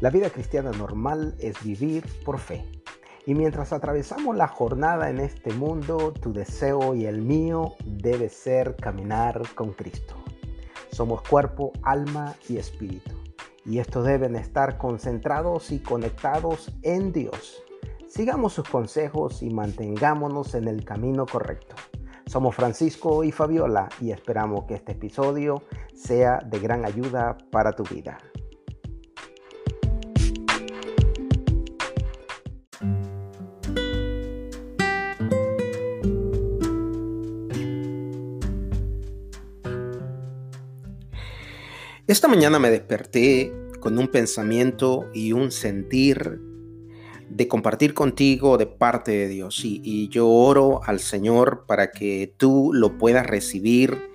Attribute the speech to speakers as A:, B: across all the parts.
A: La vida cristiana normal es vivir por fe. Y mientras atravesamos la jornada en este mundo, tu deseo y el mío debe ser caminar con Cristo. Somos cuerpo, alma y espíritu. Y estos deben estar concentrados y conectados en Dios. Sigamos sus consejos y mantengámonos en el camino correcto. Somos Francisco y Fabiola y esperamos que este episodio sea de gran ayuda para tu vida. Esta mañana me desperté con un pensamiento y un sentir de compartir contigo de parte de Dios. Y, yo oro al Señor para que tú lo puedas recibir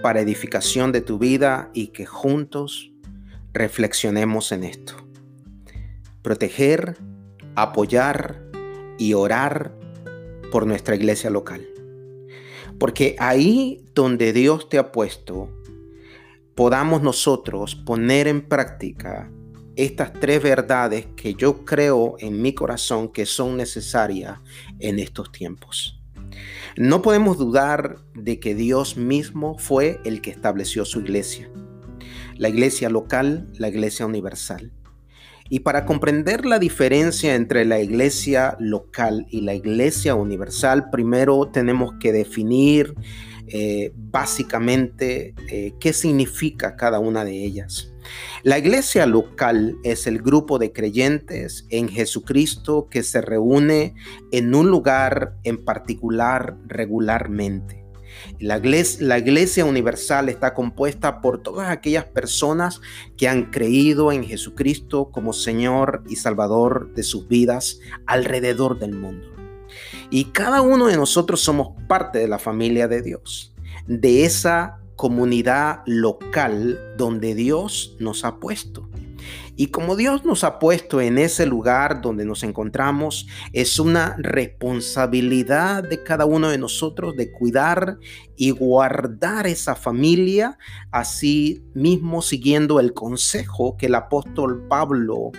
A: para edificación de tu vida y que juntos reflexionemos en esto. Proteger, apoyar y orar por nuestra iglesia local. Porque ahí donde Dios te ha puesto, podamos nosotros poner en práctica estas tres verdades que yo creo en mi corazón que son necesarias en estos tiempos. No podemos dudar de que Dios mismo fue el que estableció su iglesia, la iglesia local, la iglesia universal. Y para comprender la diferencia entre la iglesia local y la iglesia universal, primero tenemos que definir eh, básicamente eh, qué significa cada una de ellas. La iglesia local es el grupo de creyentes en Jesucristo que se reúne en un lugar en particular regularmente. La iglesia, la iglesia, universal está compuesta por todas aquellas personas que han creído en Jesucristo como Señor y Salvador de sus vidas alrededor del mundo. Y cada uno de nosotros somos parte de la familia de Dios, de esa comunidad local donde Dios nos ha puesto. Y como Dios nos ha puesto en ese lugar donde nos encontramos, es una responsabilidad de cada uno de nosotros de cuidar y guardar esa familia, así mismo siguiendo el consejo que el apóstol Pablo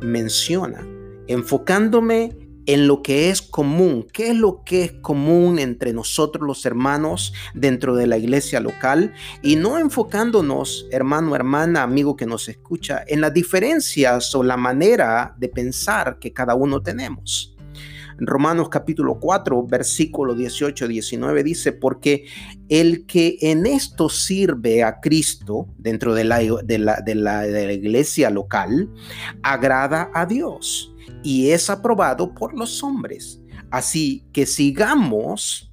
A: menciona, enfocándome en lo que es común. ¿Qué es lo que es común entre nosotros los hermanos dentro de la iglesia local? Y no enfocándonos, hermano, hermana, amigo que nos escucha, en las diferencias o la manera de pensar que cada uno tenemos. Romanos capítulo 4, versículo 18-19 dice, porque el que en esto sirve a Cristo dentro de la, de la, de la iglesia local, agrada a Dios y es aprobado por los hombres. Así que sigamos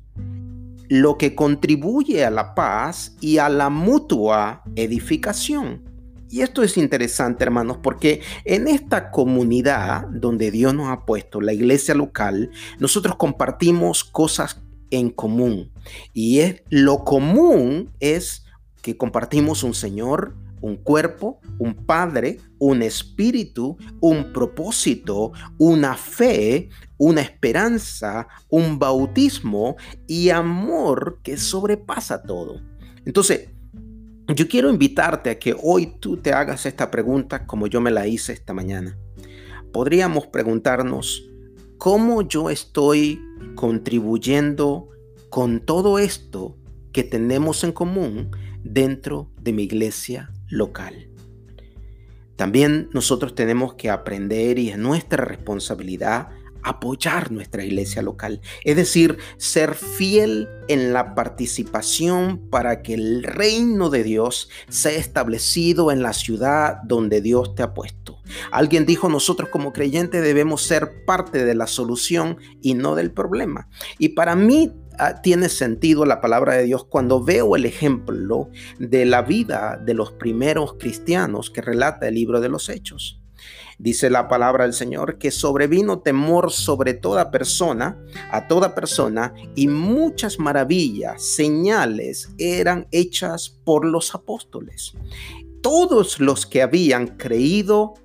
A: lo que contribuye a la paz y a la mutua edificación. Y esto es interesante, hermanos, porque en esta comunidad donde Dios nos ha puesto, la iglesia local, nosotros compartimos cosas en común. Y es, lo común es que compartimos un Señor, un cuerpo, un padre, un espíritu, un propósito, una fe, una esperanza, un bautismo y amor que sobrepasa todo. Entonces, yo quiero invitarte a que hoy tú te hagas esta pregunta como yo me la hice esta mañana. Podríamos preguntarnos, ¿cómo yo estoy contribuyendo con todo esto que tenemos en común dentro de mi iglesia local. También nosotros tenemos que aprender y es nuestra responsabilidad apoyar nuestra iglesia local, es decir, ser fiel en la participación para que el reino de Dios sea establecido en la ciudad donde Dios te ha puesto. Alguien dijo, nosotros como creyentes debemos ser parte de la solución y no del problema. Y para mí tiene sentido la palabra de Dios cuando veo el ejemplo de la vida de los primeros cristianos que relata el libro de los Hechos. Dice la palabra del Señor que sobrevino temor sobre toda persona, a toda persona, y muchas maravillas, señales eran hechas por los apóstoles. Todos los que habían creído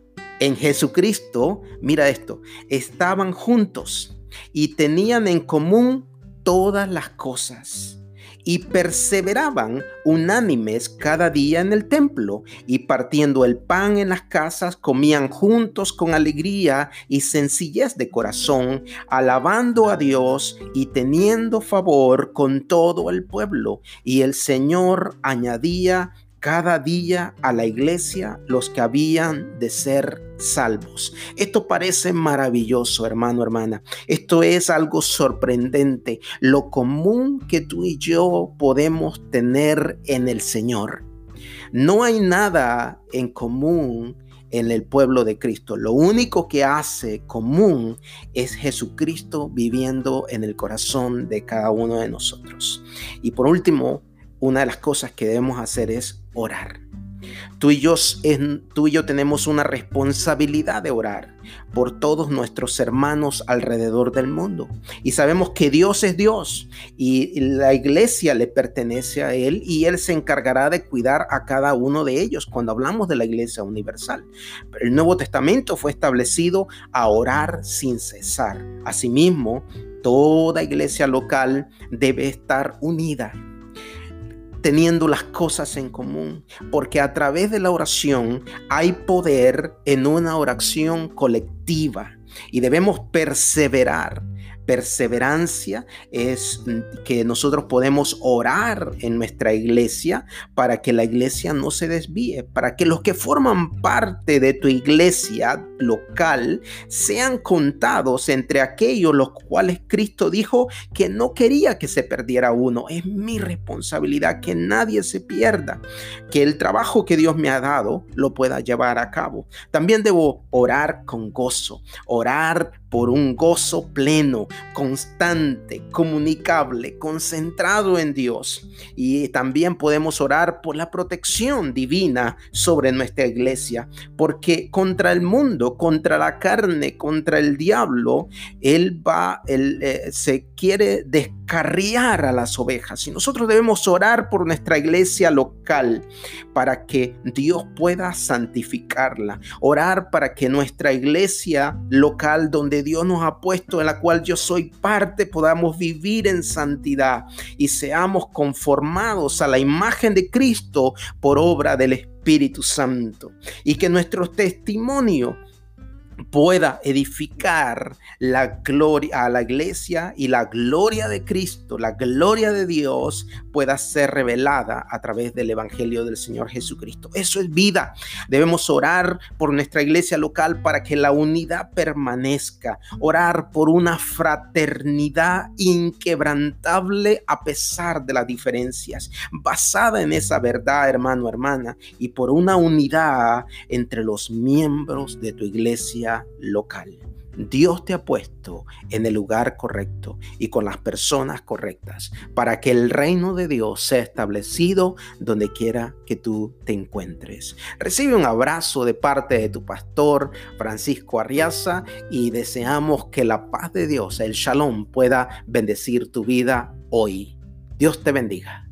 A: en Jesucristo, mira esto, estaban juntos y tenían en común todas las cosas y perseveraban unánimes cada día en el templo y partiendo el pan en las casas comían juntos con alegría y sencillez de corazón, alabando a Dios y teniendo favor con todo el pueblo. Y el Señor añadía cada día a la iglesia los que habían de ser salvos. Esto parece maravilloso, hermano, hermana. Esto es algo sorprendente, lo común que tú y yo podemos tener en el Señor. No hay nada en común en el pueblo de Cristo. Lo único que hace común es Jesucristo viviendo en el corazón de cada uno de nosotros. Y por último, una de las cosas que debemos hacer es orar. Tú y, yo, tenemos una responsabilidad de orar por todos nuestros hermanos alrededor del mundo. Y sabemos que Dios es Dios y la iglesia le pertenece a Él y Él se encargará de cuidar a cada uno de ellos cuando hablamos de la iglesia universal. El Nuevo Testamento fue establecido a orar sin cesar. Asimismo, toda iglesia local debe estar unida teniendo las cosas en común, porque a través de la oración hay poder en una oración colectiva y debemos perseverar. Perseverancia es que nosotros podemos orar en nuestra iglesia para que la iglesia no se desvíe, para que los que forman parte de tu iglesia local sean contados entre aquellos los cuales Cristo dijo que no quería que se perdiera uno. Es mi responsabilidad que nadie se pierda, que el trabajo que Dios me ha dado lo pueda llevar a cabo. También debo orar con gozo, orar por un gozo pleno, constante, comunicable, concentrado en Dios. Y también podemos orar por la protección divina sobre nuestra iglesia, porque contra el mundo, contra la carne, contra el diablo, Él va, él eh, se quiere descarriar a las ovejas. Y nosotros debemos orar por nuestra iglesia local para que Dios pueda santificarla. Orar para que nuestra iglesia local donde Dios nos ha puesto, en la cual yo soy parte, podamos vivir en santidad y seamos conformados a la imagen de Cristo por obra del Espíritu Santo. Y que nuestro testimonio pueda edificar la gloria a la iglesia y la gloria de Cristo, la gloria de Dios pueda ser revelada a través del evangelio del Señor Jesucristo. Eso es vida. Debemos orar por nuestra iglesia local para que la unidad permanezca, orar por una fraternidad inquebrantable a pesar de las diferencias, basada en esa verdad, hermano, hermana, y por una unidad entre los miembros de tu iglesia local. Dios te ha puesto en el lugar correcto y con las personas correctas para que el reino de Dios sea establecido donde quiera que tú te encuentres. Recibe un abrazo de parte de tu pastor Francisco Arriaza y deseamos que la paz de Dios, el shalom, pueda bendecir tu vida hoy. Dios te bendiga.